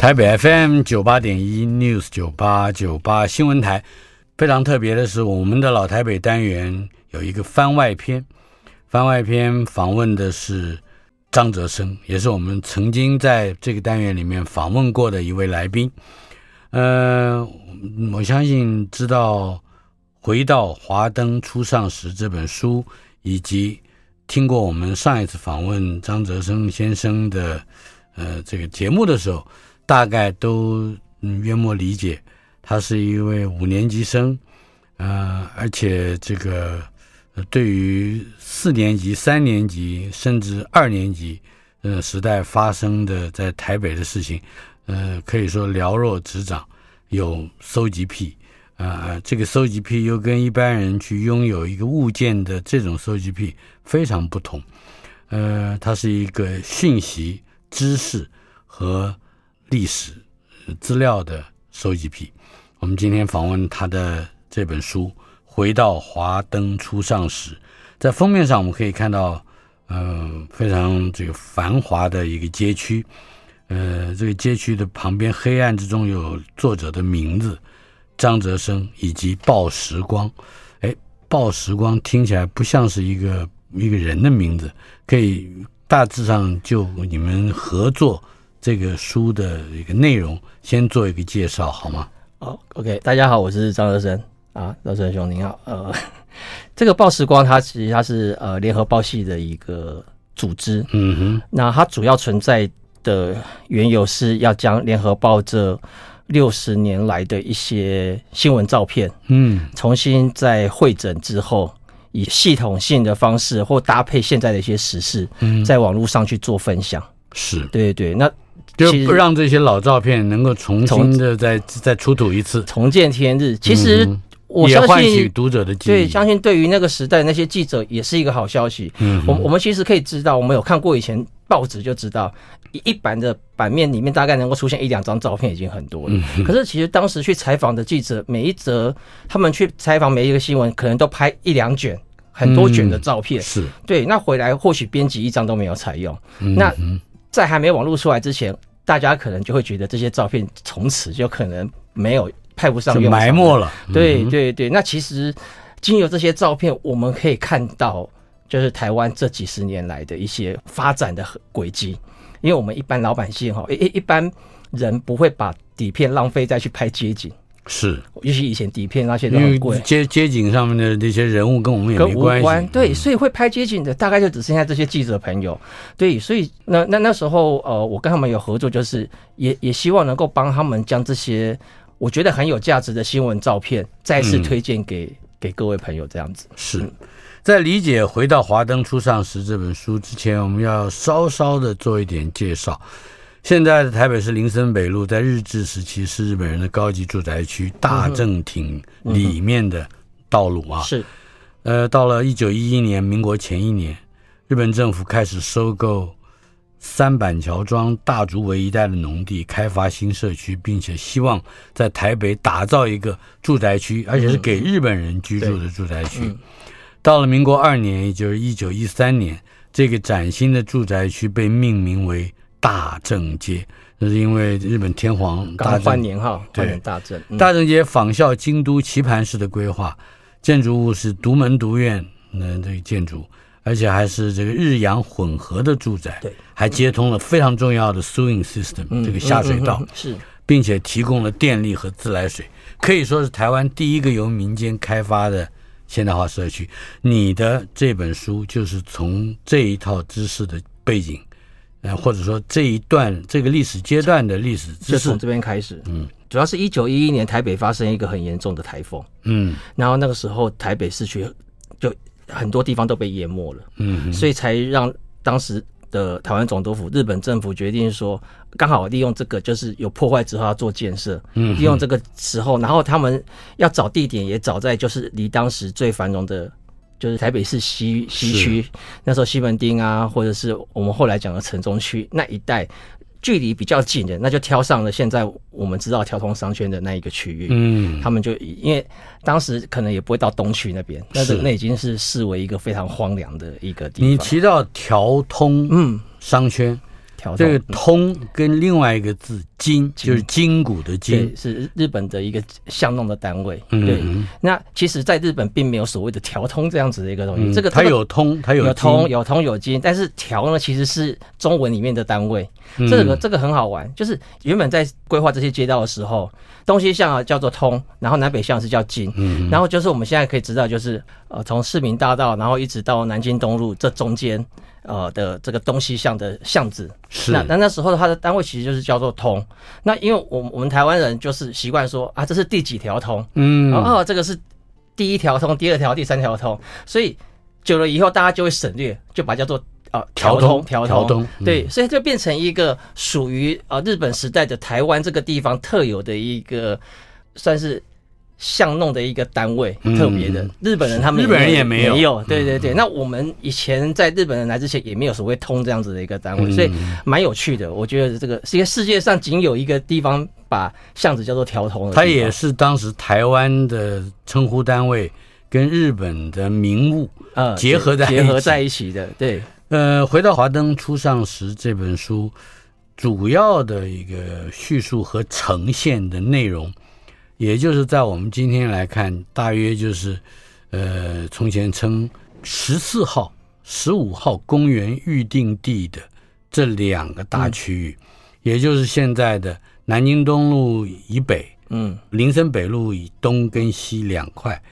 台北 FM 九八点一 News 九八九八新闻台，非常特别的是，我们的老台北单元有一个番外篇。番外篇访问的是张哲生，也是我们曾经在这个单元里面访问过的一位来宾。呃，我相信知道《回到华灯初上时》这本书，以及听过我们上一次访问张哲生先生的呃这个节目的时候。大概都嗯约莫理解，他是一位五年级生，呃，而且这个对于四年级、三年级甚至二年级呃时代发生的在台北的事情，呃，可以说了若指掌，有搜集癖，呃，这个搜集癖又跟一般人去拥有一个物件的这种搜集癖非常不同，呃，它是一个讯息、知识和。历史资料的收集癖，我们今天访问他的这本书《回到华灯初上时》，在封面上我们可以看到，嗯、非常这个繁华的一个街区，呃，这个街区的旁边黑暗之中有作者的名字张泽生以及报时光，哎，报时光听起来不像是一个一个人的名字，可以大致上就你们合作。这个书的一个内容，先做一个介绍好吗？好，OK，大家好，我是张德生。啊，德生兄您好。呃，这个报时光它其实它是呃联合报系的一个组织，嗯哼，那它主要存在的缘由是要将联合报这六十年来的一些新闻照片，嗯，重新再汇整之后，以系统性的方式或搭配现在的一些时事，嗯，在网络上去做分享，是。对对，那。就不让这些老照片能够重新的再再出土一次，重见天日。其实我相信，也唤起读者的记忆。对，相信对于那个时代那些记者也是一个好消息。嗯，我我们其实可以知道，我们有看过以前报纸就知道，一一版的版面里面大概能够出现一两张照片已经很多了。可是其实当时去采访的记者，每一则他们去采访每一个新闻，可能都拍一两卷、很多卷的照片。是对，那回来或许编辑一张都没有采用。那在还没网络出来之前，大家可能就会觉得这些照片从此就可能没有派不上用，埋没了。对对对，那其实经由这些照片，我们可以看到，就是台湾这几十年来的一些发展的轨迹。因为我们一般老百姓哈，一一般人不会把底片浪费再去拍街景。是，尤其以前底片那些都很贵，街街景上面的这些人物跟我们也没关系。对，所以会拍街景的大概就只剩下这些记者朋友。对，所以那那那时候呃，我跟他们有合作，就是也也希望能够帮他们将这些我觉得很有价值的新闻照片再次推荐给、嗯、给各位朋友。这样子是在理解《回到华灯初上时》这本书之前，我们要稍稍的做一点介绍。现在的台北市林森北路，在日治时期是日本人的高级住宅区，大正町里面的道路啊。是，呃，到了一九一一年，民国前一年，日本政府开始收购三板桥庄、大竹围一带的农地，开发新社区，并且希望在台北打造一个住宅区，而且是给日本人居住的住宅区。到了民国二年，也就是一九一三年，这个崭新的住宅区被命名为。大正街，那是因为日本天皇大正换年号，对大正。嗯、大正街仿效京都棋盘式的规划，建筑物是独门独院，那这个建筑，而且还是这个日洋混合的住宅，对，还接通了非常重要的 sewing system，、嗯、这个下水道，嗯嗯嗯、是并且提供了电力和自来水，可以说是台湾第一个由民间开发的现代化社区。你的这本书就是从这一套知识的背景，呃，或者说这一段这个历史阶段的历史知识，从这边开始，嗯，主要是一九一一年台北发生一个很严重的台风，嗯，然后那个时候台北市区就很多地方都被淹没了，嗯，所以才让当时。的台湾总督府，日本政府决定说，刚好利用这个，就是有破坏之后要做建设，嗯，利用这个时候，然后他们要找地点，也找在就是离当时最繁荣的，就是台北市西西区，那时候西门町啊，或者是我们后来讲的城中区那一带。距离比较近的，那就挑上了现在我们知道调通商圈的那一个区域。嗯，他们就因为当时可能也不会到东区那边，那是那已经是视为一个非常荒凉的一个地方。你提到调通，嗯，商圈。这个“通”跟另外一个字“筋”，就是筋骨的“筋”，是日本的一个相弄的单位。对，那其实，在日本并没有所谓的“调通”这样子的一个东西。这个它有通，它有有通，有通有筋，但是“调”呢，其实是中文里面的单位。这个这个很好玩，就是原本在规划这些街道的时候，东西向叫做“通”，然后南北向是叫“筋”。然后就是我们现在可以知道，就是呃，从市民大道，然后一直到南京东路这中间。呃的这个东西向的巷子，是。那那那时候它的单位其实就是叫做通。那因为我们我们台湾人就是习惯说啊，这是第几条通，嗯，哦，这个是第一条通、第二条、第三条通，所以久了以后大家就会省略，就把它叫做啊条通条通，通，对，所以就变成一个属于啊日本时代的台湾这个地方特有的一个算是。巷弄的一个单位，特别的、嗯、日本人，他们日本人也没有，没有，对对对。那我们以前在日本人来之前，也没有所谓通这样子的一个单位，嗯、所以蛮有趣的。我觉得这个是一个世界上仅有一个地方把巷子叫做条通的。它也是当时台湾的称呼单位跟日本的名物呃结合在结合在一起的。对，呃，回到《华灯初上时》这本书，主要的一个叙述和呈现的内容。也就是在我们今天来看，大约就是，呃，从前称十四号、十五号公园预定地的这两个大区域，嗯，也就是现在的南京东路以北，嗯，林森北路以东跟西两块。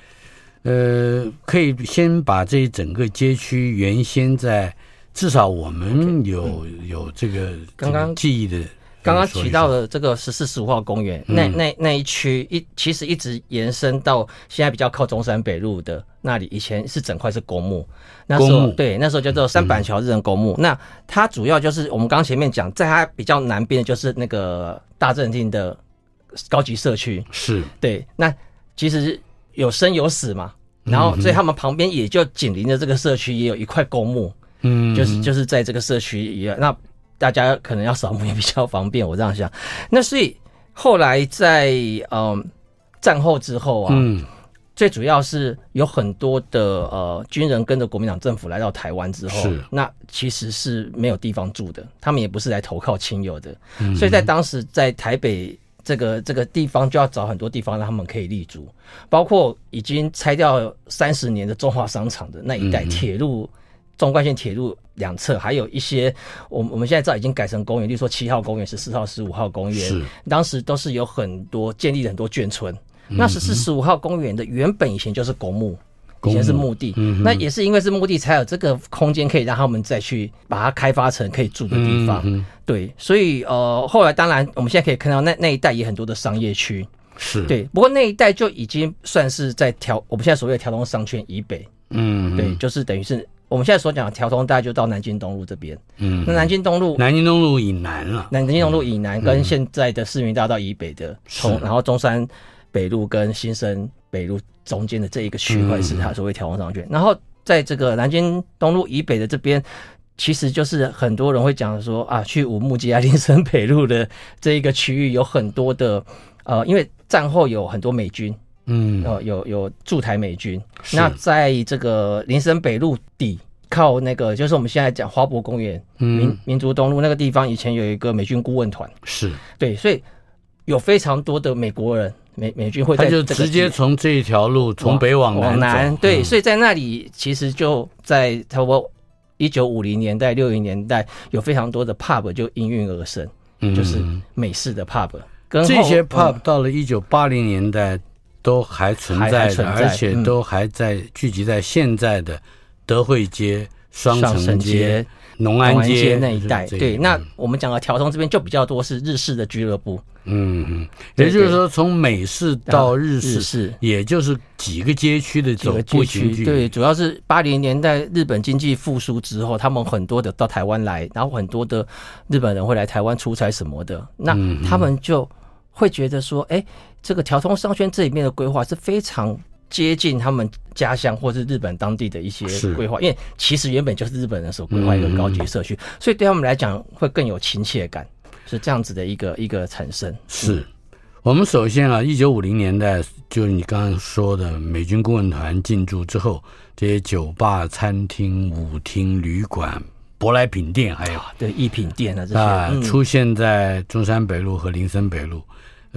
呃，可以先把这一整个街区原先在至少我们有有这个刚刚记忆的。刚刚提到的这个十四十五号公园，那那那一区一其实一直延伸到现在比较靠中山北路的那里，以前是整块是公墓，那时候对，那时候叫做三板桥日人公墓。那它主要就是我们刚刚前面讲，在它比较南边的就是那个大正厅的高级社区，是。对。那其实有生有死嘛，然后所以他们旁边也就紧邻着这个社区，也有一块公墓，嗯，就是就是在这个社区一样那。大家可能要扫墓也比较方便，我这样想。那所以后来在嗯战后之后啊，嗯，最主要是有很多的呃军人跟着国民党政府来到台湾之后，是那其实是没有地方住的，他们也不是来投靠亲友的，所以在当时在台北这个这个地方就要找很多地方让他们可以立足，包括已经拆掉三十年的中华商场的那一带铁路。纵贯线铁路两侧还有一些，我我们现在知道已经改成公园，例如说七号公园、十四号、十五号公园，是。当时都是有很多建立了很多眷村。嗯、那十四、十五号公园的原本以前就是公墓，以前是墓地、嗯，那也是因为是墓地才有这个空间可以让他们再去把它开发成可以住的地方。嗯、对，所以呃，后来当然我们现在可以看到那那一带也很多的商业区，是。对，不过那一带就已经算是在条我们现在所谓的条通商圈以北，嗯，对，就是等于是。我们现在所讲的调通，大概就到南京东路这边。嗯，那南京东路，南京东路以南了。南京东路以南跟现在的市民大道以北的，从、嗯、然后中山北路跟新生北路中间的这一个区块是它所谓调通商圈。然后在这个南京东路以北的这边，其实就是很多人会讲说啊，去五木街啊、林森北路的这一个区域有很多的呃，因为战后有很多美军。嗯，哦，有有驻台美军，那在这个林森北路底靠那个，就是我们现在讲花博公园、嗯、民民族东路那个地方，以前有一个美军顾问团，是。对，所以有非常多的美国人美美军会在、他就直接从这一条路从北往南往南，对、嗯，所以在那里其实就在差不多一九五零年代、六零年代有非常多的 pub 就应运而生，嗯就是美式的 pub。跟这些 pub 到了一九八零年代都还存在的，而且都还在聚集在现在的德惠街、双城街。农安街那一带，对，那我们讲的条通这边就比较多是日式的俱乐部，嗯嗯，也就是说从美式到日式，也就是几个街区的走步行区，对，主要是八零年代日本经济复苏之后，他们很多的到台湾来，然后很多的日本人会来台湾出差什么的，那他们就会觉得说，哎，这个条通商圈这里面的规划是非常。接近他们家乡或是日本当地的一些规划，因为其实原本就是日本人所规划一个高级社区，嗯，所以对他们来讲会更有亲切感，是这样子的一个一个产生。是我们首先啊，一九五零年代就是你刚刚说的美军顾问团进驻之后，这些酒吧、餐厅、舞厅、旅馆、舶来品店，还有对一品店啊这些啊，出现在中山北路和林森北路。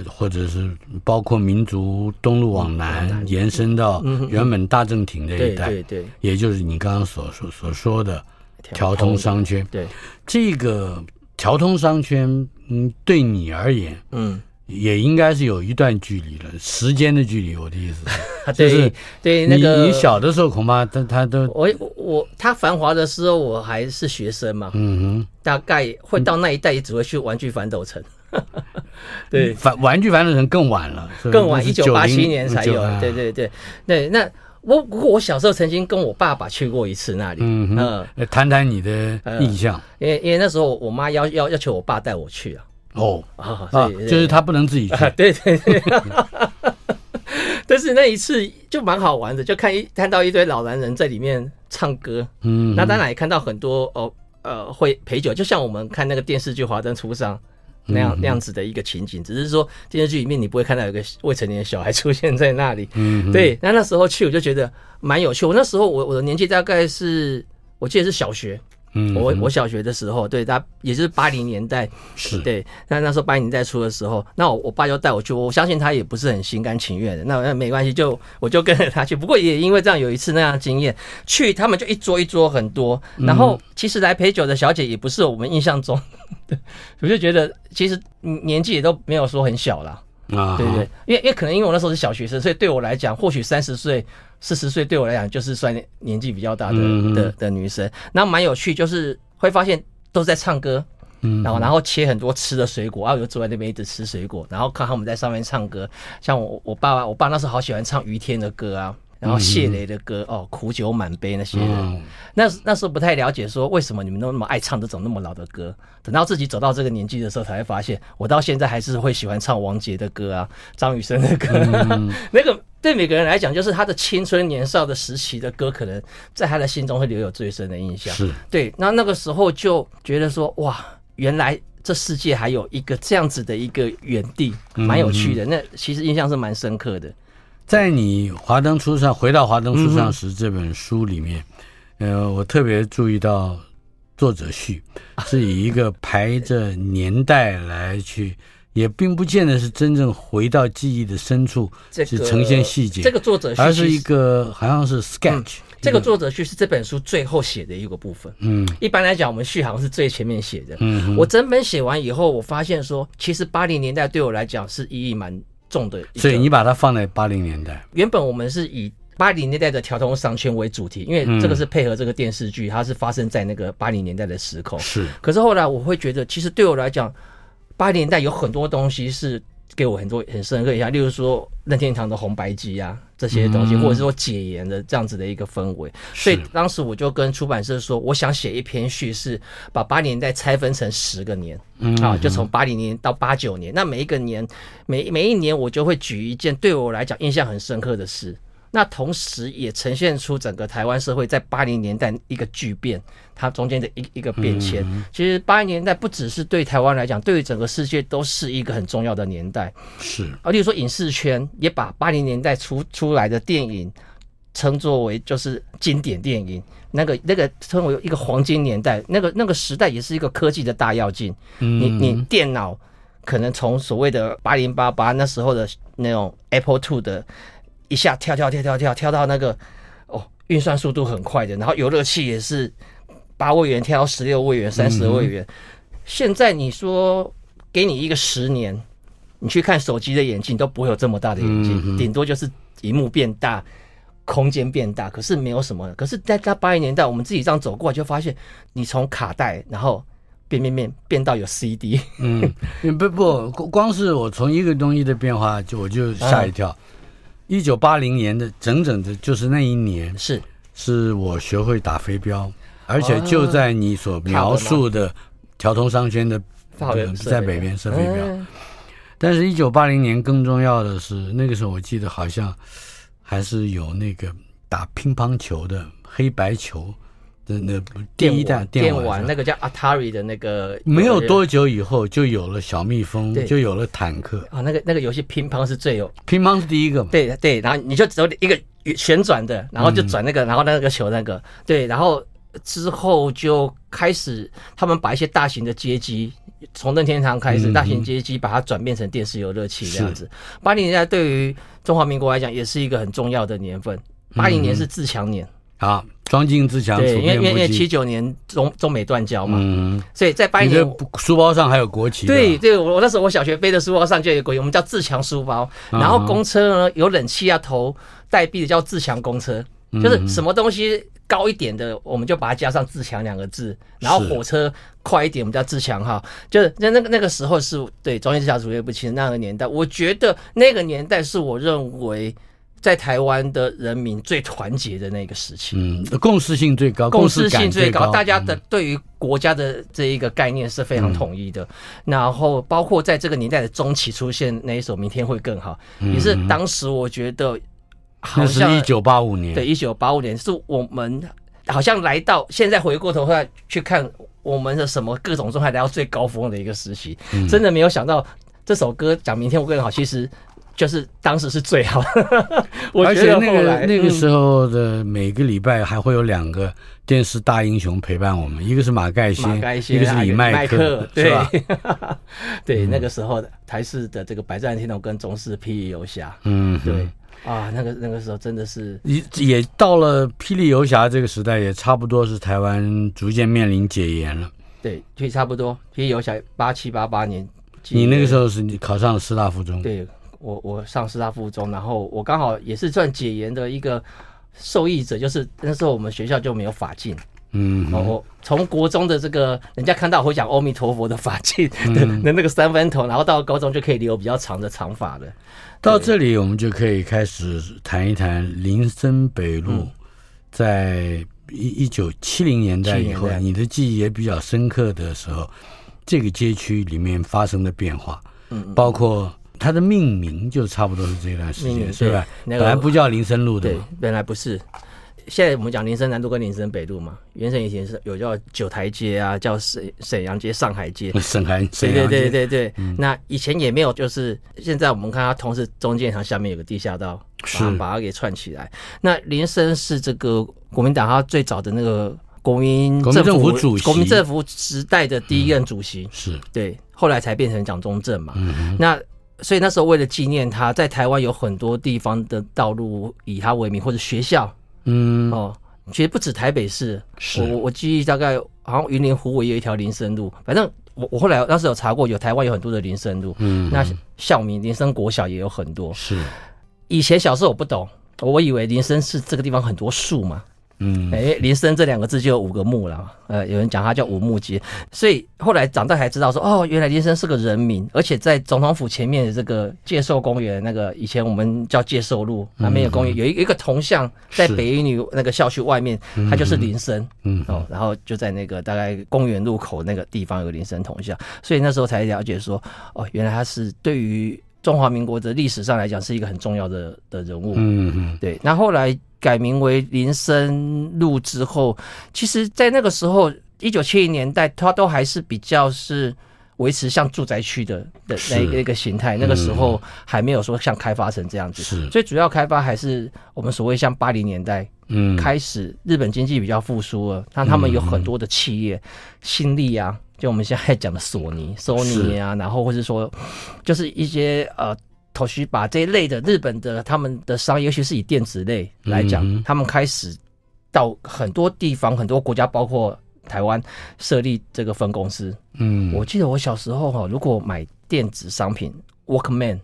或者是包括民族东路往南、嗯、延伸到原本大正廷这一带，对对，也就是你刚刚所说所说的条通商圈。对，这个条通商圈，嗯，对你而言，嗯，也应该是有一段距离了，时间的距离。我的意思是，对对，那个你小的时候恐怕他他都我我他繁华的时候我还是学生嘛，嗯哼，大概会到那一带也只会去玩具反斗城。对，反玩具反斗城更晚了，更晚，一九八七年才有。对对对对，那我不过我小时候曾经跟我爸爸去过一次那里，嗯嗯，谈谈你的印象。因为因为那时候我妈要要要求我爸带我去啊。哦啊，就是他不能自己去。对对对。但是那一次就蛮好玩的，就看一看到一堆老男人在里面唱歌，嗯，那当然也看到很多哦呃会陪酒，就像我们看那个电视剧《华灯初上》。那样那样子的一个情景，只是说电视剧里面你不会看到有个未成年的小孩出现在那里。嗯，对。那那时候去我就觉得蛮有趣。我那时候我我的年纪大概是我记得是小学。嗯，我我小学的时候，对，他也就是八零年代，是对。那那时候八零年代初的时候，那我我爸就带我去，我相信他也不是很心甘情愿的。那那没关系，就我就跟着他去。不过也因为这样有一次那样的经验，去他们就一桌一桌很多，然后其实来陪酒的小姐也不是我们印象中，对，我就觉得其实年纪也都没有说很小了。啊，对对，因为因为可能因为我那时候是小学生，所以对我来讲，或许三十岁、四十岁对我来讲就是算年纪比较大的的的女生。那蛮有趣，就是会发现都是在唱歌，嗯，然后然后切很多吃的水果，然后我就坐在那边一直吃水果，然后看他们在上面唱歌。像我我爸爸，我爸那时候好喜欢唱于天的歌啊。然后谢雷的歌哦，苦酒满杯那些人，嗯、那那时候不太了解，说为什么你们都那么爱唱这种那么老的歌。等到自己走到这个年纪的时候，才会发现，我到现在还是会喜欢唱王杰的歌啊，张雨生的歌。嗯、那个对每个人来讲，就是他的青春年少的时期的歌，可能在他的心中会留有最深的印象。是对，那那个时候就觉得说，哇，原来这世界还有一个这样子的一个园地，蛮有趣的。嗯、那其实印象是蛮深刻的。在你华灯初上回到华灯初上时这本书里面，嗯、呃，我特别注意到作者序 是以一个排着年代来去，也并不见得是真正回到记忆的深处，是呈现细节。这个作者序而是一个好像是 sketch、嗯。这个作者序是这本书最后写的一个部分。嗯，一般来讲，我们序好像是最前面写的。嗯，我整本写完以后，我发现说，其实八零年代对我来讲是意义蛮。重的，所以你把它放在八零年代。原本我们是以八零年代的条通商圈为主题，因为这个是配合这个电视剧，它是发生在那个八零年代的时空。是，可是后来我会觉得，其实对我来讲，八零年代有很多东西是。给我很多很深刻印象，例如说任天堂的红白机啊这些东西，或者是说解严的这样子的一个氛围。所以当时我就跟出版社说，我想写一篇叙事，把八零年代拆分成十个年，啊，就从八零年到八九年，那每一个年，每每一年我就会举一件对我来讲印象很深刻的事。那同时也呈现出整个台湾社会在八零年代一个巨变，它中间的一一个变迁。其实八零年代不只是对台湾来讲，对于整个世界都是一个很重要的年代。是，而例如说影视圈也把八零年代出出来的电影称作为就是经典电影，那个那个称为一个黄金年代。那个那个时代也是一个科技的大跃进。你你电脑可能从所谓的八零八八那时候的那种 Apple Two 的。一下跳跳跳跳跳跳到那个哦，运算速度很快的，然后游乐器也是八位元跳到十六位元、三十位元。现在你说给你一个十年，你去看手机的眼镜都不会有这么大的眼镜，顶、嗯、多就是荧幕变大，空间变大，可是没有什么。可是在在八零年代，我们自己这样走过来，就发现你从卡带，然后变变变变到有 CD。嗯，不不，光是我从一个东西的变化，就我就吓一跳。一九八零年的整整的，就是那一年，是。是我学会打飞镖，而且就在你所描述的条通商圈的。在北边射飞镖，嗯、但是，一九八零年更重要的是，那个时候我记得好像还是有那个打乒乓球的黑白球的那第一代电玩，电玩那个叫 Atari 的那个。没有多久以后，就有了小蜜蜂，就有了坦克啊。那个那个游戏乒乓是最有，乒乓是第一个嘛？对对，然后你就走一个旋转的，然后就转那个，嗯、然后那个球那个对，然后之后就开始他们把一些大型的街机。从任天堂开始，大型街机把它转变成电视游乐器这样子。八零年代对于中华民国来讲也是一个很重要的年份。八零年是自强年，好，庄敬自强。对，因为因为七九年中中美断交嘛，嗯，所以在八一年书包上还有国旗。对对，我我那时候我小学背的书包上就有国旗，我们叫自强书包。然后公车呢有冷气啊投代币的叫自强公车，就是什么东西。高一点的，我们就把它加上“自强”两个字，然后火车快一点，我们叫“自强哈”。就是那那个那个时候是对中兴自强主义不清那个年代，我觉得那个年代是我认为在台湾的人民最团结的那个时期。嗯，共识性最高，共识性最高，大家的对于国家的这一个概念是非常统一的。嗯、然后包括在这个年代的中期出现那一首《明天会更好》，也是当时我觉得。那是一九八五年，对，一九八五年是我们好像来到现在回过头来去看我们的什么各种状态来到最高峰的一个时期，嗯、真的没有想到这首歌讲明天会更好，其实就是当时是最好的。而且那个那个时候的每个礼拜还会有两个电视大英雄陪伴我们，一个是马盖先，马盖先一个是李麦克，对吧？对，那个时候的台式的这个百战天龙跟中视霹雳游侠，嗯，对。啊，那个那个时候真的是也也到了霹雳游侠这个时代，也差不多是台湾逐渐面临解严了。对，就差不多。霹雳游侠八七八八年，你那个时候是你考上了师大附中？对，我我上师大附中，然后我刚好也是算解严的一个受益者，就是那时候我们学校就没有法禁。嗯，然后从国中的这个人家看到我会讲阿弥陀佛的法器的那那个三分头，然后到高中就可以留比较长的长发了。到这里，我们就可以开始谈一谈林森北路，在一一九七零年代以后，你的记忆也比较深刻的时候，这个街区里面发生的变化，嗯，包括它的命名就差不多是这段时间，是吧？那个本来不叫林森路的，对，本来不是。现在我们讲林森南路跟林森北路嘛，原神以前是有叫九台街啊，叫沈沈阳街、上海街、沈海、对对对对对。嗯、那以前也没有，就是现在我们看它同时中间它下面有个地下道，把把它给串起来。那林森是这个国民党他最早的那个国民政府，府主席，国民政府时代的第一任主席，嗯、是对，后来才变成蒋中正嘛。嗯、哼那所以那时候为了纪念他，在台湾有很多地方的道路以他为名，或者学校。嗯哦，其实不止台北市，是我我记忆大概好像云林湖尾有一条林森路，反正我我后来当时有查过，有台湾有很多的林森路，嗯，那校名林森国小也有很多，是。以前小时候我不懂，我以为林森是这个地方很多树嘛。嗯，哎，林森这两个字就有五个木了，呃，有人讲他叫五木街，所以后来长大才知道说，哦，原来林森是个人名，而且在总统府前面的这个介寿公园，那个以前我们叫介寿路，那边有公园，有一一个铜像在北一女那个校区外面，它就是林森，嗯，哦，然后就在那个大概公园路口那个地方有个林森铜像，所以那时候才了解说，哦，原来他是对于中华民国的历史上来讲是一个很重要的的人物，嗯嗯，对，那后来。改名为林森路之后，其实，在那个时候，一九七零年代，它都还是比较是维持像住宅区的的那一个形态。那个时候还没有说像开发成这样子，是。最主要开发还是我们所谓像八零年代，嗯，开始日本经济比较复苏了，那他们有很多的企业，新力啊，就我们现在讲的索尼、索尼啊，然后或者说就是一些呃。头绪把这一类的日本的他们的商业，尤其是以电子类来讲，嗯、他们开始到很多地方、很多国家，包括台湾设立这个分公司。嗯，我记得我小时候哈，如果买电子商品，Walkman，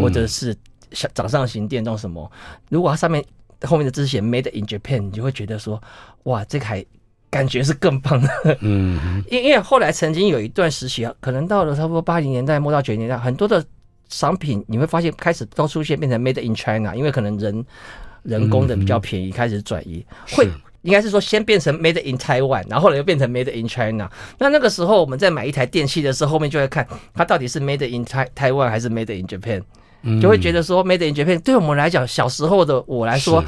或者是小掌上型电动什么，如果它上面后面的字写 Made in Japan，你就会觉得说，哇，这个还感觉是更棒的。嗯，因因为后来曾经有一段时期啊，可能到了差不多八零年代末到九零年代，很多的商品你会发现开始都出现变成 Made in China，因为可能人人工的比较便宜，开始转移会。应该是说，先变成 Made in Taiwan，然后后来又变成 Made in China。那那个时候，我们在买一台电器的时候，后面就会看它到底是 Made in Taiwan 还是 Made in Japan，就会觉得说 Made in Japan 对我们来讲，小时候的我来说，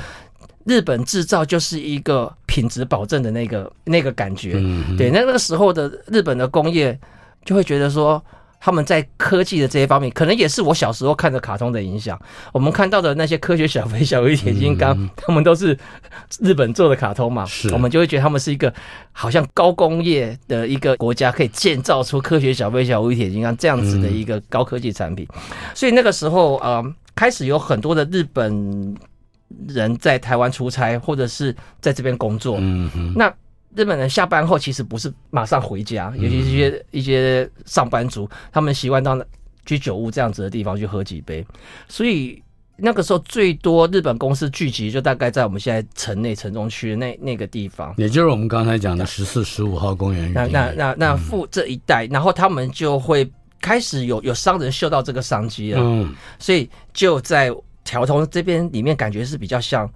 日本制造就是一个品质保证的那个那个感觉。对，那那个时候的日本的工业就会觉得说。他们在科技的这些方面，可能也是我小时候看的卡通的影响。我们看到的那些科学小飞小鱼铁金刚，嗯、他们都是日本做的卡通嘛，我们就会觉得他们是一个好像高工业的一个国家，可以建造出科学小飞小鱼铁金刚这样子的一个高科技产品。嗯、所以那个时候，呃，开始有很多的日本人在台湾出差，或者是在这边工作。嗯哼那。日本人下班后其实不是马上回家，尤其是一些一些上班族，他们习惯到居酒屋这样子的地方去喝几杯。所以那个时候最多日本公司聚集，就大概在我们现在城内城中区的那那个地方，也就是我们刚才讲的十四、十五号公园。那那那那附这一带，然后他们就会开始有有商人嗅到这个商机了，嗯，所以就在条通这边里面，感觉是比较像，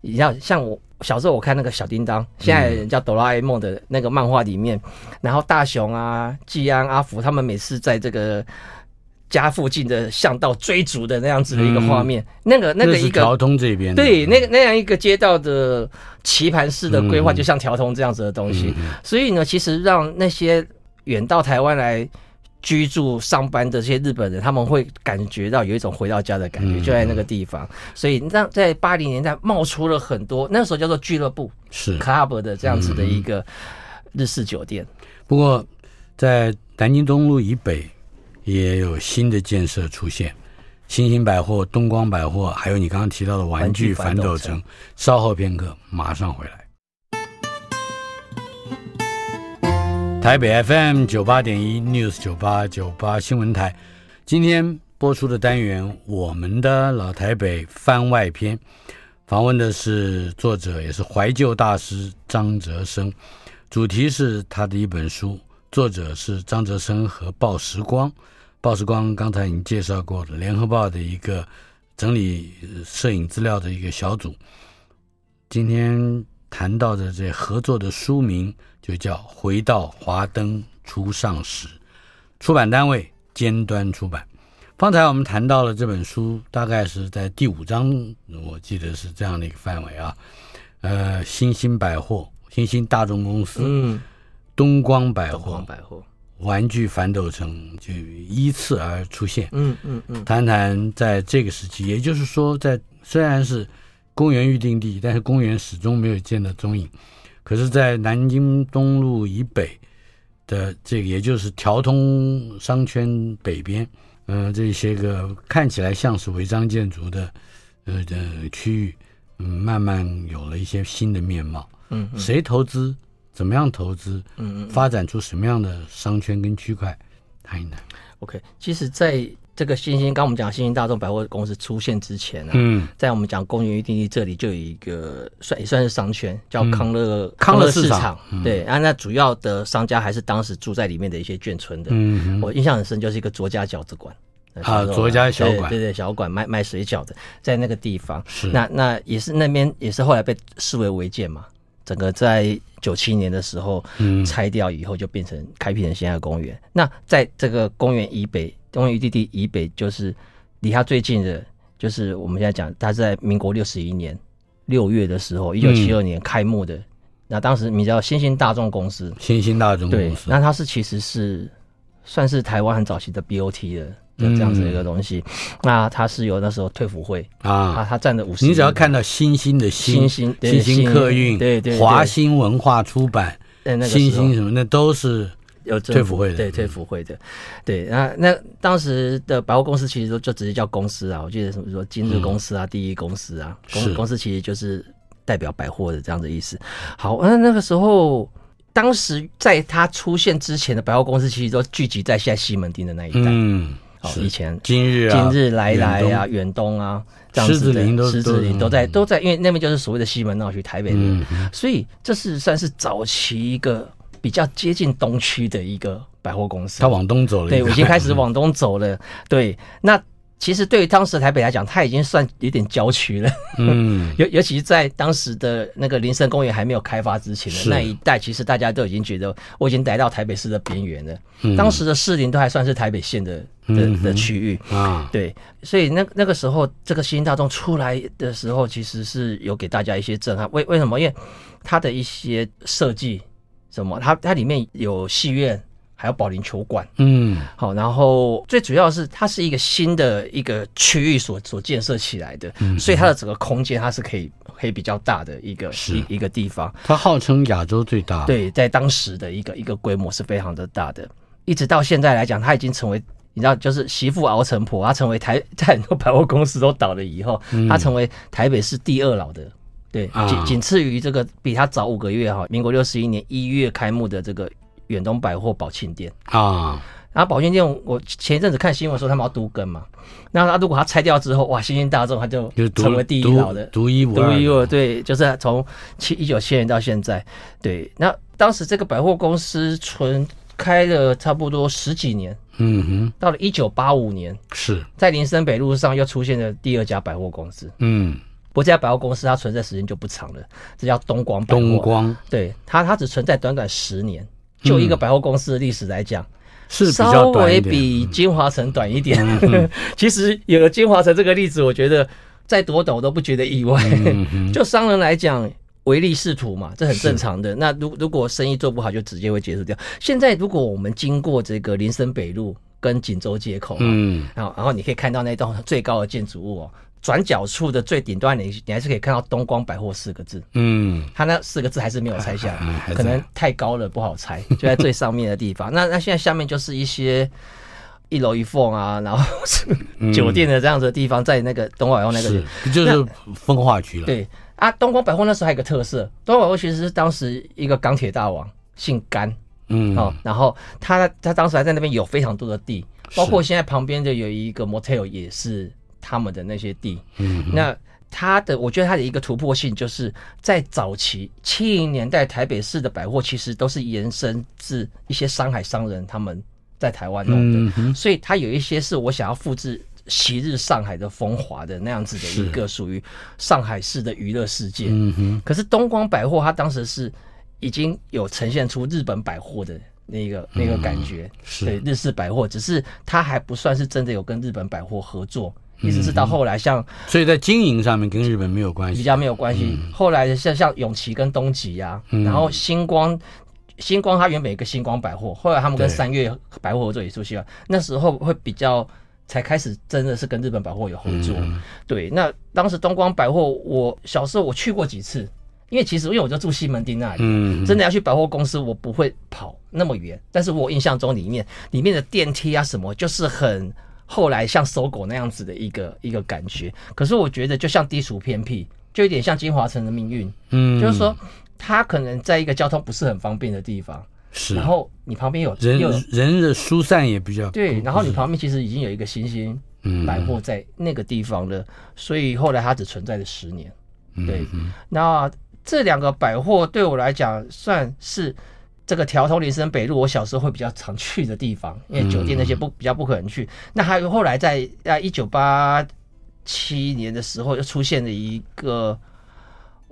你像像我。小时候我看那个小叮当，现在人叫哆啦 A 梦的那个漫画里面，嗯、然后大雄啊、季安、阿福他们每次在这个家附近的巷道追逐的那样子的一个画面，嗯、那个那个一个条通这边对，那个那样一个街道的棋盘式的规划，就像条通这样子的东西，嗯、所以呢，其实让那些远到台湾来。居住上班的这些日本人，他们会感觉到有一种回到家的感觉，就在那个地方。所以那在八零年代冒出了很多，那时候叫做俱乐部是 club 的这样子的一个日式酒店。不过在南京东路以北也有新的建设出现，新兴百货、东光百货，还有你刚刚提到的玩具反斗城。稍后片刻，马上回来。台北 FM 九八点一 News 九八九八新闻台，今天播出的单元，我们的老台北番外篇，访问的是作者也是怀旧大师张哲生，主题是他的一本书，作者是张哲生和报时光，报时光刚才已经介绍过了，联合报的一个整理摄影资料的一个小组，今天谈到的这合作的书名。就叫回到华灯初上时，出版单位尖端出版。方才我们谈到了这本书，大概是在第五章，我记得是这样的一个范围啊。呃，新兴百货、新兴大众公司、嗯，东光百货、东光百货、玩具反斗城就依次而出现。嗯嗯嗯，谈谈在这个时期，也就是说，在虽然是公园预定地，但是公园始终没有见到踪影。可是，在南京东路以北的这个，也就是条通商圈北边，嗯、呃，这些个看起来像是违章建筑的，呃的区域，嗯，慢慢有了一些新的面貌。嗯，嗯，谁投资？怎么样投资？嗯嗯，发展出什么样的商圈跟区块？谈一谈。OK，其实，在这个新兴，刚我们讲新兴大众百货公司出现之前啊，嗯，在我们讲公园预定地这里就有一个算也算是商圈，叫康乐、嗯、康乐市场。对，啊，那主要的商家还是当时住在里面的一些眷村的。嗯，我印象很深，就是一个卓家饺子馆啊，卓家小馆，对对，小馆卖卖水饺的，在那个地方。是，那那也是那边也是后来被视为违建嘛，整个在九七年的时候，嗯，拆掉以后就变成开辟成现在的公园。那在这个公园以北。公园预定地以北就是离它最近的，就是我们现在讲，它在民国六十一年六月的时候，一九七二年开幕的。嗯、那当时名叫新兴大众公司，新兴大众公司。那它是其实是算是台湾很早期的 BOT 的这样子的一个东西。嗯、那它是由那时候退辅会啊，它它占了五十。你只要看到新兴的新兴新兴客运，对对，华新文化出版，那个新兴什么，那都是。有退辅会的，对退辅会的，对，那那当时的百货公司其实都就直接叫公司啊，我记得什么说今日公司啊，嗯、第一公司啊，公公司其实就是代表百货的这样的意思。好，那那个时候，当时在它出现之前的百货公司，其实都聚集在现在西门町的那一带。嗯，哦，以前今日今日来来啊，远东。啊，这样子狮子林都狮子林都在都在，因为那边就是所谓的西门闹区，台北的，所以这是算是早期一个比较接近东区的一个百货公司。它往东走了，对，我已经开始往东走了。对，那。其实对于当时台北来讲，它已经算有点郊区了。嗯，尤尤其是在当时的那个林森公园还没有开发之前的那一带，其实大家都已经觉得我已经来到台北市的边缘了。嗯，当时的士林都还算是台北县的的的区域啊。对，所以那那个时候这个新大众出来的时候，其实是有给大家一些震撼。为为什么？因为它的一些设计，什么，它它里面有戏院。还有保龄球馆，嗯，好，然后最主要是它是一个新的一个区域所所建设起来的，嗯，所以它的整个空间它是可以可以比较大的一个是一一个地方。它号称亚洲最大，对，在当时的一个一个规模是非常的大的。一直到现在来讲，它已经成为你知道，就是媳妇熬成婆，它成为台 在很多百货公司都倒了以后，它成为台北市第二老的，对，仅仅次于这个比它早五个月哈，民国六十一年一月开幕的这个。远东百货宝庆店。啊，然后宝庆店，我前一阵子看新闻说他们要独根嘛，那他如果他拆掉之后，哇，新兴大众他就成为第一老的独一无二，独一无二，对，就是从七一九七年到现在，对，那当时这个百货公司存开了差不多十几年，嗯哼，到了一九八五年，是。在林森北路上又出现了第二家百货公司，嗯，不过这家百货公司它存在时间就不长了，这叫东光百货，东光，对，它它只存在短短十年。就一个百货公司的历史来讲，嗯，是稍微比金华城短一点。嗯、其实有了金华城这个例子，我觉得再多抖都不觉得意外。嗯、就商人来讲，唯利是图嘛，这很正常的。那如如果生意做不好，就直接会结束掉。现在如果我们经过这个林森北路跟锦州街口，嗯，然后然后你可以看到那栋最高的建筑物哦。转角处的最顶端，你你还是可以看到“东光百货”四个字。嗯，它那四个字还是没有拆下来，可能太高了不好拆，就在最上面的地方。那那现在下面就是一些一楼一凤啊，然后是酒店的这样子的地方，在那个东光百货那个是就是风化区了。对啊，东光百货那时候还有个特色，东光百货其实是当时一个钢铁大王，姓甘，嗯，哦，然后他他当时还在那边有非常多的地，包括现在旁边的有一个 motel 也是。他们的那些地，嗯，那他的，我觉得他的一个突破性，就是在早期七零年代台北市的百货，其实都是延伸自一些上海商人他们在台湾弄的，所以他有一些是我想要复制昔日上海的风华的那样子的一个属于上海市的娱乐世界。嗯哼，可是东光百货，它当时是已经有呈现出日本百货的那个那个感觉，对日式百货，只是它还不算是真的有跟日本百货合作。意思是到后来，像所以在经营上面跟日本没有关系，比较没有关系。后来像像永琪跟东吉呀，然后星光，星光它原本一个星光百货，后来他们跟三月百货合作也出现了。那时候会比较才开始真的是跟日本百货有合作。对，那当时东光百货，我小时候我去过几次，因为其实因为我就住西门町那里，真的要去百货公司，我不会跑那么远。但是我印象中里面里面的电梯啊什么，就是很。后来像 SOGO 那样子的一个一个感觉，可是我觉得就像低俗偏僻，就有点像金华城的命运。嗯，就是说它可能在一个交通不是很方便的地方，是。然后你旁边有人人的疏散也比较对，然后你旁边其实已经有一个新兴百货在那个地方了，嗯、所以后来它只存在了十年。对，嗯、那这两个百货对我来讲算是。这个条通林森北路，我小时候会比较常去的地方，因为酒店那些不比较不可能去。那还有后来在在一九八七年的时候，又出现了一个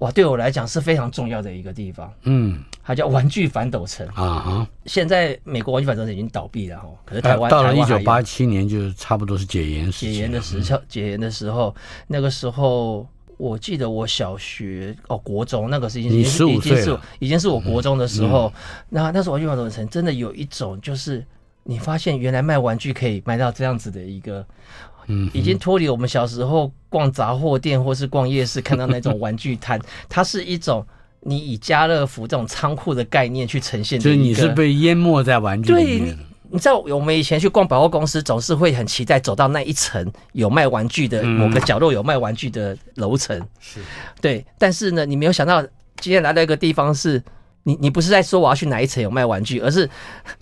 哇，对我来讲是非常重要的一个地方。嗯，它叫玩具反斗城啊。现在美国玩具反斗城已经倒闭了哈，可是台湾到了一九八七年，就差不多是解严时解严的时候，解严的时候，那个时候。我记得我小学哦，国中那个是已经是已经是已经是我国中的时候，嗯、那那时候玩具反斗城真的有一种，就是你发现原来卖玩具可以卖到这样子的一个，嗯，已经脱离我们小时候逛杂货店或是逛夜市看到那种玩具摊，它是一种你以家乐福这种仓库的概念去呈现，就是你是被淹没在玩具里面。你知道我们以前去逛百货公司，总是会很期待走到那一层有卖玩具的某个角落有卖玩具的楼层，是对。但是呢，你没有想到今天来到一个地方是你你不是在说我要去哪一层有卖玩具，而是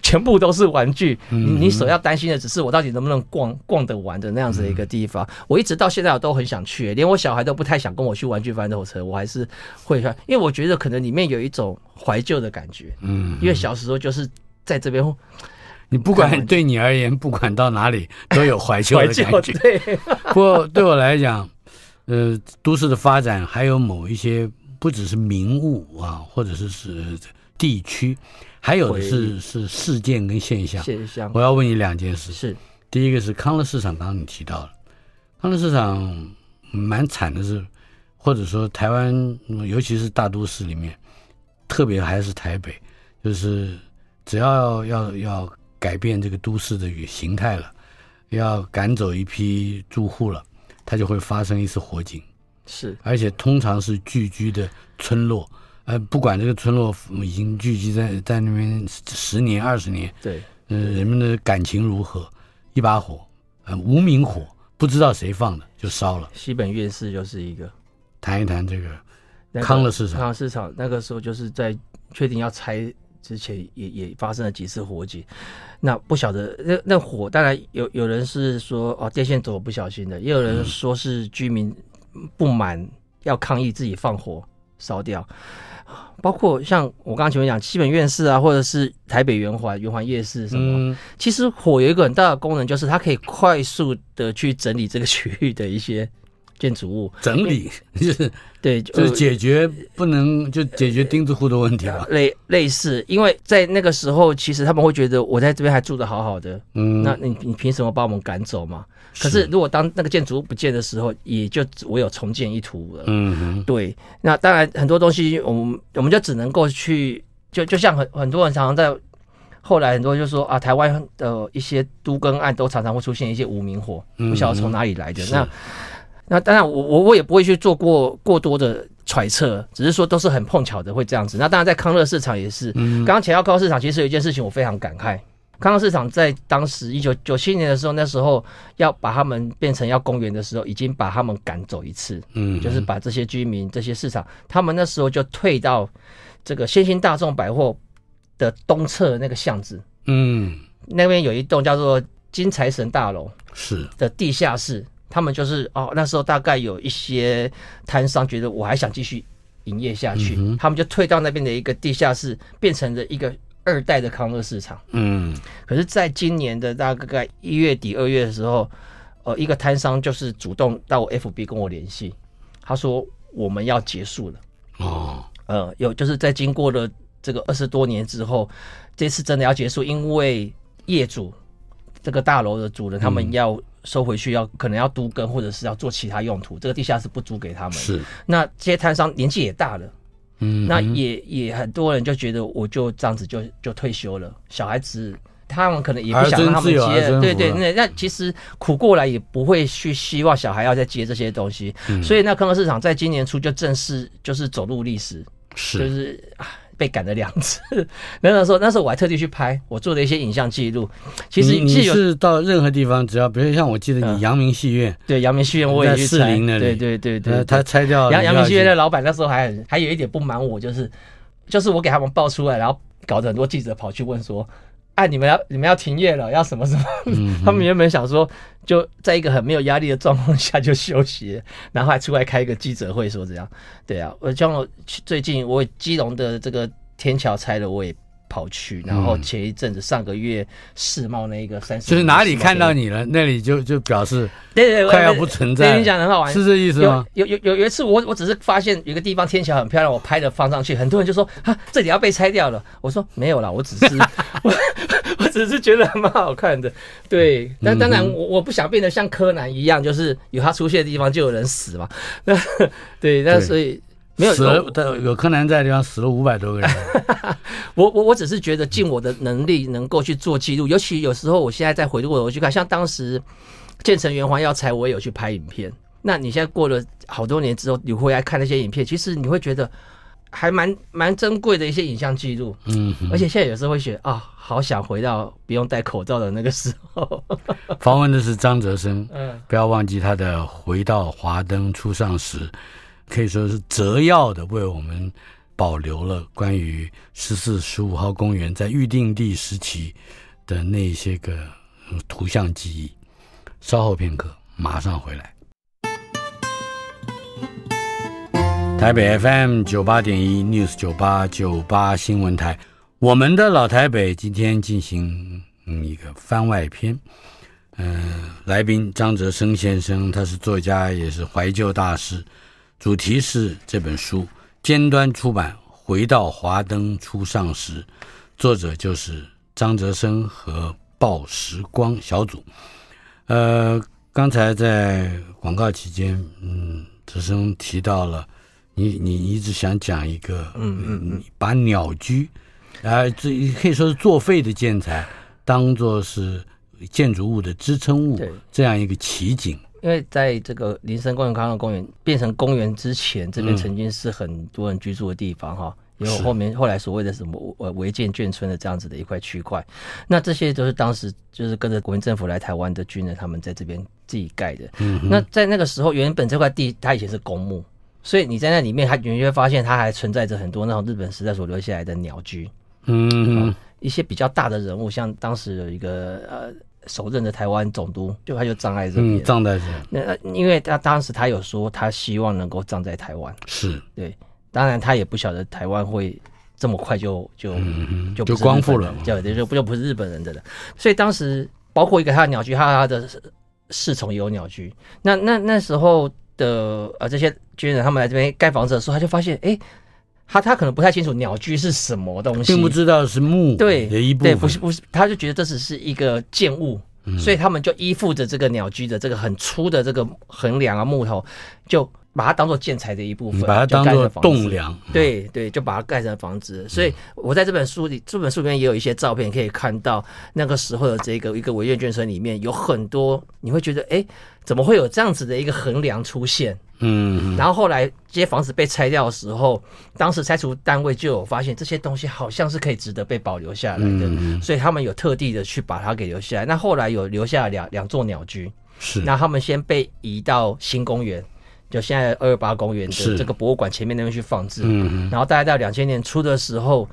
全部都是玩具。你你所要担心的只是我到底能不能逛逛得完的那样子的一个地方。我一直到现在我都很想去，连我小孩都不太想跟我去玩具翻斗车，我还是会去，因为我觉得可能里面有一种怀旧的感觉。嗯，因为小时候就是在这边，你不管对你而言，不管到哪里 都有怀旧的感觉。对，不过对我来讲，呃，都市的发展还有某一些。不只是名物啊，或者是是地区，还有的是是事件跟现象。现象，我要问你两件事。是，第一个是康乐市场，刚刚你提到了，康乐市场蛮惨的是，或者说台湾，尤其是大都市里面，特别还是台北，就是只要要要改变这个都市的形态了，要赶走一批住户了，它就会发生一次火警。是，而且通常是聚居的村落，呃，不管这个村落已经聚集在在那边十年二十年，对，呃，人们的感情如何，一把火，呃，无名火，不知道谁放的就烧了。西本愿寺就是一个，谈一谈这个康乐市场。康乐市场那个时候就是在确定要拆之前也，也也发生了几次火警。那不晓得那那火，当然有有人是说哦电线走不小心的，也有人说是居民。不满要抗议自己放火烧掉，包括像我刚刚前面讲西本院士啊，或者是台北圆环圆环夜市什么，其实火有一个很大的功能，就是它可以快速的去整理这个区域的一些。建筑物整理就是对，就是 解决不能就解决钉子户的问题了。类类似，因为在那个时候，其实他们会觉得我在这边还住的好好的，嗯，那你你凭什么把我们赶走嘛？可是如果当那个建筑物不见的时候，也就我有重建一途了。嗯哼，对。那当然很多东西，我们我们就只能够去，就就像很很多人常常在后来很多就说啊，台湾的一些都更案都常常会出现一些无名火，不晓得从哪里来的那。那当然我，我我我也不会去做过过多的揣测，只是说都是很碰巧的会这样子。那当然，在康乐市场也是。刚刚前要康乐市场，其实有一件事情我非常感慨。康乐市场在当时一九九七年的时候，那时候要把他们变成要公园的时候，已经把他们赶走一次。嗯，就是把这些居民、这些市场，他们那时候就退到这个先兴大众百货的东侧那个巷子。嗯，那边有一栋叫做金财神大楼，是的地下室。他们就是哦，那时候大概有一些摊商觉得我还想继续营业下去，嗯、他们就退到那边的一个地下室，变成了一个二代的康乐市场。嗯，可是，在今年的大概一月底二月的时候，呃，一个摊商就是主动到我 FB 跟我联系，他说我们要结束了。哦，呃，有就是在经过了这个二十多年之后，这次真的要结束，因为业主这个大楼的主人他们要、嗯。收回去要可能要都更，或者是要做其他用途，这个地下室不租给他们。是，那这些摊商年纪也大了，嗯，那也也很多人就觉得我就这样子就就退休了，小孩子他们可能也不想让他们接，对对，那那其实苦过来也不会去希望小孩要再接这些东西，嗯、所以那康乐市场在今年初就正式就是走入历史，是，就是被赶了两次，那时候那时候我还特地去拍，我做了一些影像记录。其实你是到任何地方，只要比如像我记得你阳明戏院，对阳明戏院我也去士林那里，对对对对，他拆掉阳阳明戏院的老板那时候还还有一点不满我，就是就是我给他们爆出来，然后搞得很多记者跑去问说。哎，你们要你们要停业了，要什么什么？嗯、他们原本想说，就在一个很没有压力的状况下就休息，然后还出来开一个记者会说这样。对啊，我像我最近我基隆的这个天桥拆了，我也。跑去，然后前一阵子上个月世贸那一个三十，就是哪里看到你了，那里就就表示对对快要不存在。你讲的很好玩，是这意思吗？有有有有一次，我我只是发现有个地方天桥很漂亮，我拍了放上去，很多人就说啊，这里要被拆掉了。我说没有啦，我只是 我我只是觉得蛮好看的。对，但当然我我不想变得像柯南一样，就是有他出现的地方就有人死嘛。那对，那所以。没有死了，有柯南在的地方死了五百多个人。我我我只是觉得尽我的能力能够去做记录，尤其有时候我现在再回过头去看，像当时建成圆环要拆，我也有去拍影片。那你现在过了好多年之后，你回来看那些影片，其实你会觉得还蛮蛮珍贵的一些影像记录。嗯，而且现在有时候会觉得啊，好想回到不用戴口罩的那个时候。访问的是张哲生，嗯，不要忘记他的《回到华灯初上时》。可以说是折腰的为我们保留了关于十四、十五号公园在预定地时期的那些个图像记忆。稍后片刻，马上回来。台北 FM 九八点一 News 九八九八新闻台，我们的老台北今天进行嗯一个番外篇。嗯、来宾张哲生先生，他是作家，也是怀旧大师。主题是这本书，尖端出版《回到华灯初上时》，作者就是张泽生和报时光小组。呃，刚才在广告期间，嗯，哲生提到了。你你一直想讲一个，嗯嗯嗯，把鸟居，啊，这可以说是作废的建材，当做是建筑物的支撑物，这样一个奇景。因为在这个林森公园、康乐公园变成公园之前，这边曾经是很多人居住的地方，哈、嗯，也有后面后来所谓的什么呃违建眷村的这样子的一块区块，那这些都是当时就是跟着国民政府来台湾的军人，他们在这边自己盖的。嗯，那在那个时候，原本这块地它以前是公墓。所以你在那里面，还你会发现它还存在着很多那种日本时代所留下来的鸟居，嗯，一些比较大的人物，像当时有一个呃首任的台湾总督，就他就葬在这边，葬在这。那因为他当时他有说，他希望能够葬在台湾，是对，当然他也不晓得台湾会这么快就就就就光复了，就就不就不是日本人的了。所以当时包括一个他的鸟居，他他的侍从也有鸟居。那那那时候。的呃，这些军人他们来这边盖房子的时候，他就发现，哎、欸，他他可能不太清楚鸟居是什么东西，并不知道是木对的一部分，对，不是不是，他就觉得这只是一个建物，嗯、所以他们就依附着这个鸟居的这个很粗的这个横梁啊木头，就。把它当做建材的一部分，把它当做栋梁，对对，就把它盖成房子。所以我在这本书里，这本书里面也有一些照片，可以看到那个时候的这个一个违建眷村里面有很多，你会觉得，哎，怎么会有这样子的一个横梁出现？嗯，然后后来这些房子被拆掉的时候，当时拆除单位就有发现这些东西好像是可以值得被保留下来的，所以他们有特地的去把它给留下来。那后来有留下两两座鸟居，是，那他们先被移到新公园。就现在二二八公园的这个博物馆前面那边去放置，嗯，然后大概到两千年初的时候，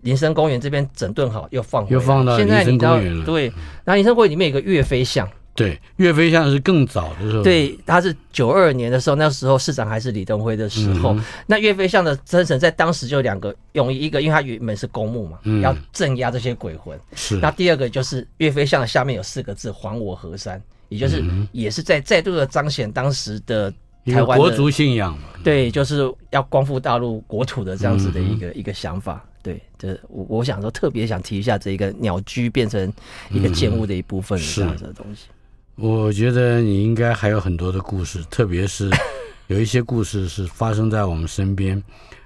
林森公园这边整顿好又放回来，又放到林森公园了。对，然后林森公园里面有个岳飞像，对，岳飞像是更早的时候，对，他是九二年的时候，那时候市长还是李登辉的时候，嗯、那岳飞像的生成在当时就两个用意，一个因为他原本是公墓嘛，嗯、要镇压这些鬼魂，是，那第二个就是岳飞像的下面有四个字“还我河山”，也就是也是在再度的彰显当时的。台湾国族信仰嘛，对，就是要光复大陆国土的这样子的一个、嗯、一个想法，对，这我我想说特别想提一下这一个鸟居变成一个建物的一部分的这样子的东西。嗯、我觉得你应该还有很多的故事，特别是有一些故事是发生在我们身边，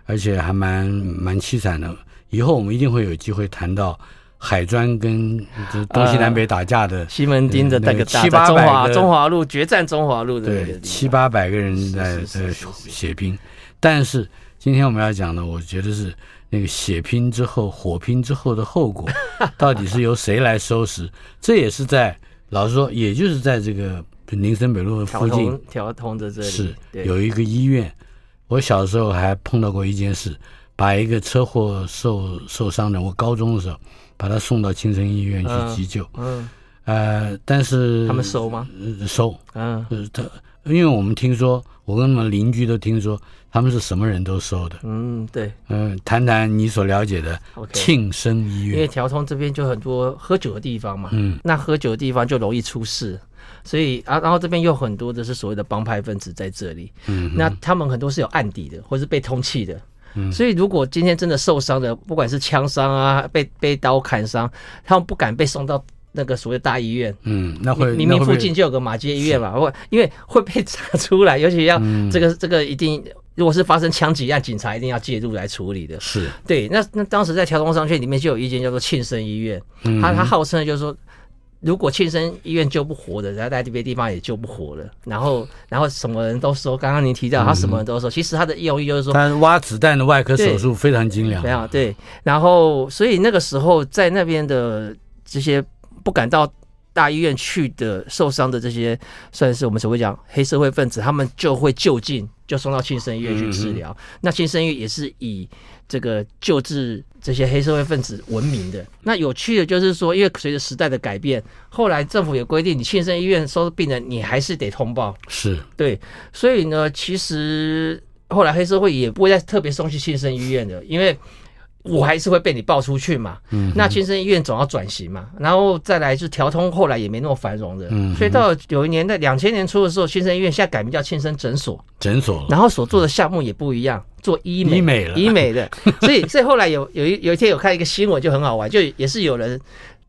而且还蛮蛮凄惨的。以后我们一定会有机会谈到。海专跟东西南北打架的、呃、西门町的那个七八百中华路决战中华路的对七八百个人在在血拼，但是今天我们要讲的，我觉得是那个血拼之后火拼之后的后果，到底是由谁来收拾？这也是在老实说，也就是在这个林森北路附近条通的这里是有一个医院。我小时候还碰到过一件事，把一个车祸受受伤的，我高中的时候。把他送到青城医院去急救，嗯，嗯呃，但是他们收吗？收，嗯，他，因为我们听说，我跟我们邻居都听说，他们是什么人都收的，嗯，对，嗯，谈谈你所了解的庆生医院，因为条通这边就很多喝酒的地方嘛，嗯，那喝酒的地方就容易出事，所以啊，然后这边又很多的是所谓的帮派分子在这里，嗯，那他们很多是有案底的，或是被通缉的。嗯。所以，如果今天真的受伤的，不管是枪伤啊，被被刀砍伤，他们不敢被送到那个所谓大医院。嗯，那会明明附近就有个马街医院嘛，会因为会被查出来，尤其要这个这个一定，如果是发生枪击案，警察一定要介入来处理的。是对，那那当时在条通商圈里面就有一间叫做庆生医院，他他号称就是说。如果庆生医院救不活的，然后在这边地方也救不活了。然后，然后什么人都说，刚刚您提到他什么人都说，其实他的用意就是说，他挖子弹的外科手术非常精良，没有对。然后，所以那个时候在那边的这些不敢到大医院去的受伤的这些，算是我们所谓讲黑社会分子，他们就会就近就送到庆生医院去治疗。嗯、那庆生医院也是以这个救治这些黑社会分子闻名的。那有趣的就是说，因为随着时代的改变，后来政府也规定，你庆生医院收病人，你还是得通报。是对，所以呢，其实后来黑社会也不会再特别送去庆生医院的，因为。我还是会被你报出去嘛，嗯，那庆生医院总要转型嘛，然后再来就调通，后来也没那么繁荣的，嗯，所以到有一年在两千年初的时候，庆生医院现在改名叫庆生诊所，诊所，然后所做的项目也不一样，做医美，医美了，医美的，所以所以后来有有一有一天有看一个新闻就很好玩，就也是有人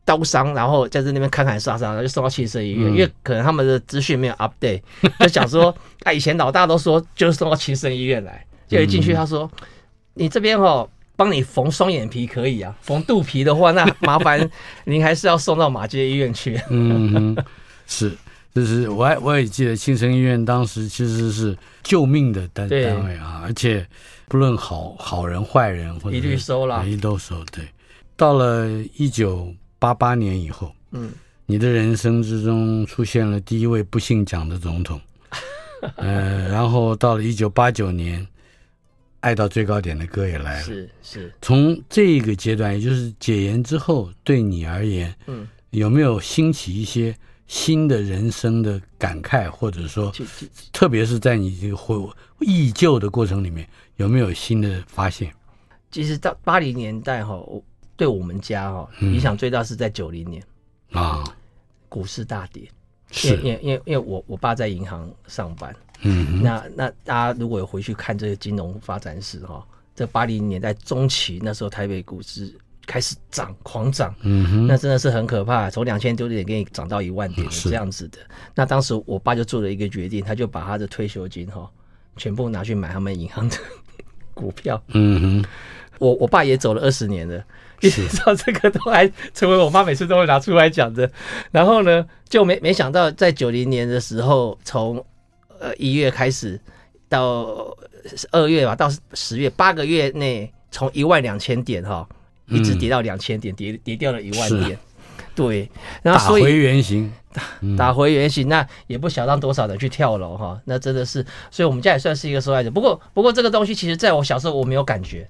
刀伤，然后在这那边砍砍杀杀，然后就送到庆生医院，嗯，因为可能他们的资讯没有 update，就想说 啊，以前老大都说就是送到庆生医院来，就一进去他说，嗯，你这边哦。帮你缝双眼皮可以啊，缝肚皮的话，那麻烦您还是要送到马街医院去。嗯，是，就是我还我也记得庆城医院当时其实是救命的单单位啊，而且不论好好人坏人或者一律收了，一律都收。对，到了一九八八年以后，嗯，你的人生之中出现了第一位不姓蒋的总统，呃，然后到了一九八九年。爱到最高点的歌也来了，是是。从这个阶段，也就是解严之后，对你而言，嗯，有没有兴起一些新的人生的感慨，或者说，特别是在你这个回忆旧的过程里面，有没有新的发现？其实到八零年代哈，对我们家哈影响最大是在九零年。啊，股市大跌，是，因为因为因为我我爸在银行上班。嗯，那那大家如果有回去看这个金融发展史哈，这八零年代中期那时候台北股市开始涨，狂涨，嗯哼，那真的是很可怕，从两千多点给你涨到一万点这样子的。那当时我爸就做了一个决定，他就把他的退休金哈全部拿去买他们银行的股票。嗯哼，我我爸也走了二十年了，一直到这个都还成为我妈每次都会拿出来讲的。然后呢，就没没想到在九零年的时候从。呃，一月开始到二月吧，到十月八个月内，从一万两千点哈，一直跌到两千点，跌跌掉了一万点。对，然后所以打回原形，打回原形，那也不想让多少人去跳楼哈，那真的是，所以我们家也算是一个受害者。不过，不过这个东西其实在我小时候我没有感觉，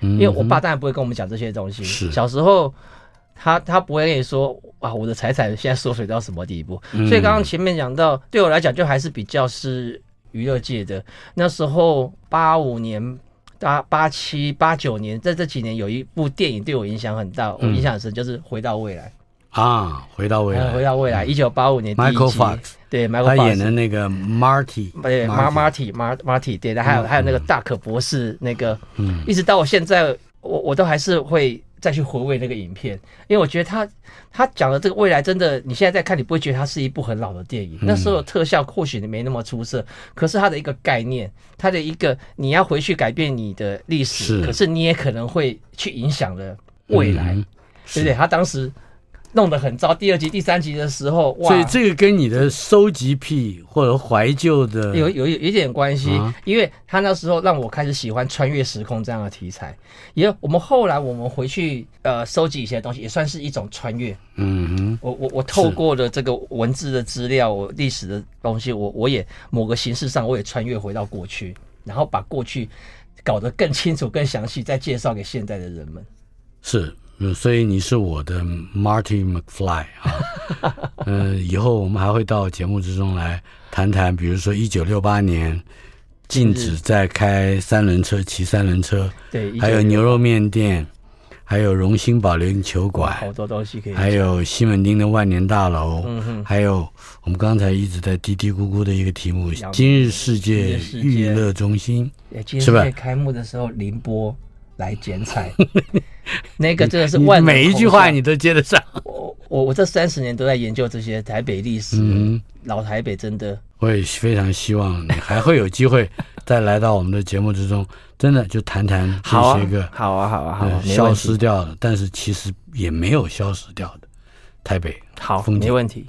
因为我爸当然不会跟我们讲这些东西。小时候。他他不会跟你说啊，我的财产现在缩水到什么地步？嗯、所以刚刚前面讲到，对我来讲就还是比较是娱乐界的。那时候八五年、八八七、八九年，在这几年有一部电影对我影响很大，嗯、我印象很深，就是《回到未来》啊，《回到未来》回到未来，一九八五年第一集。Michael Fox 对，Michael 他演的那个 Marty，对，Marty，Marty，Marty，对的，还有还有那个大可博士那个，嗯，一直到我现在，我我都还是会。再去回味那个影片，因为我觉得他他讲的这个未来真的，你现在在看，你不会觉得它是一部很老的电影。那时候特效或许你没那么出色，可是它的一个概念，它的一个你要回去改变你的历史，可是你也可能会去影响了未来，对不对？他当时。弄得很糟。第二集、第三集的时候，哇！所以这个跟你的收集癖或者怀旧的有有有一点关系，啊、因为他那时候让我开始喜欢穿越时空这样的题材。也我们后来我们回去呃收集一些东西，也算是一种穿越。嗯哼，我我我透过了这个文字的资料，我历史的东西，我我也某个形式上我也穿越回到过去，然后把过去搞得更清楚、更详细，再介绍给现在的人们。是。所以你是我的 Marty McFly 啊，嗯，以后我们还会到节目之中来谈谈，比如说一九六八年禁止再开三轮车、骑三轮车，对，还有牛肉面店，还有荣兴保龄球馆，好多东西可以，还有西门町的万年大楼，嗯哼，还有我们刚才一直在嘀嘀咕咕的一个题目——今日世界娱乐中心，是吧？开幕的时候，宁波来剪彩。那个真的是万每一句话你都接得上。我我我这三十年都在研究这些台北历史，嗯，老台北真的。我也非常希望你还会有机会再来到我们的节目之中，真的就谈谈这些个好啊好啊好啊消失掉的，但是其实也没有消失掉的台北好，没问题。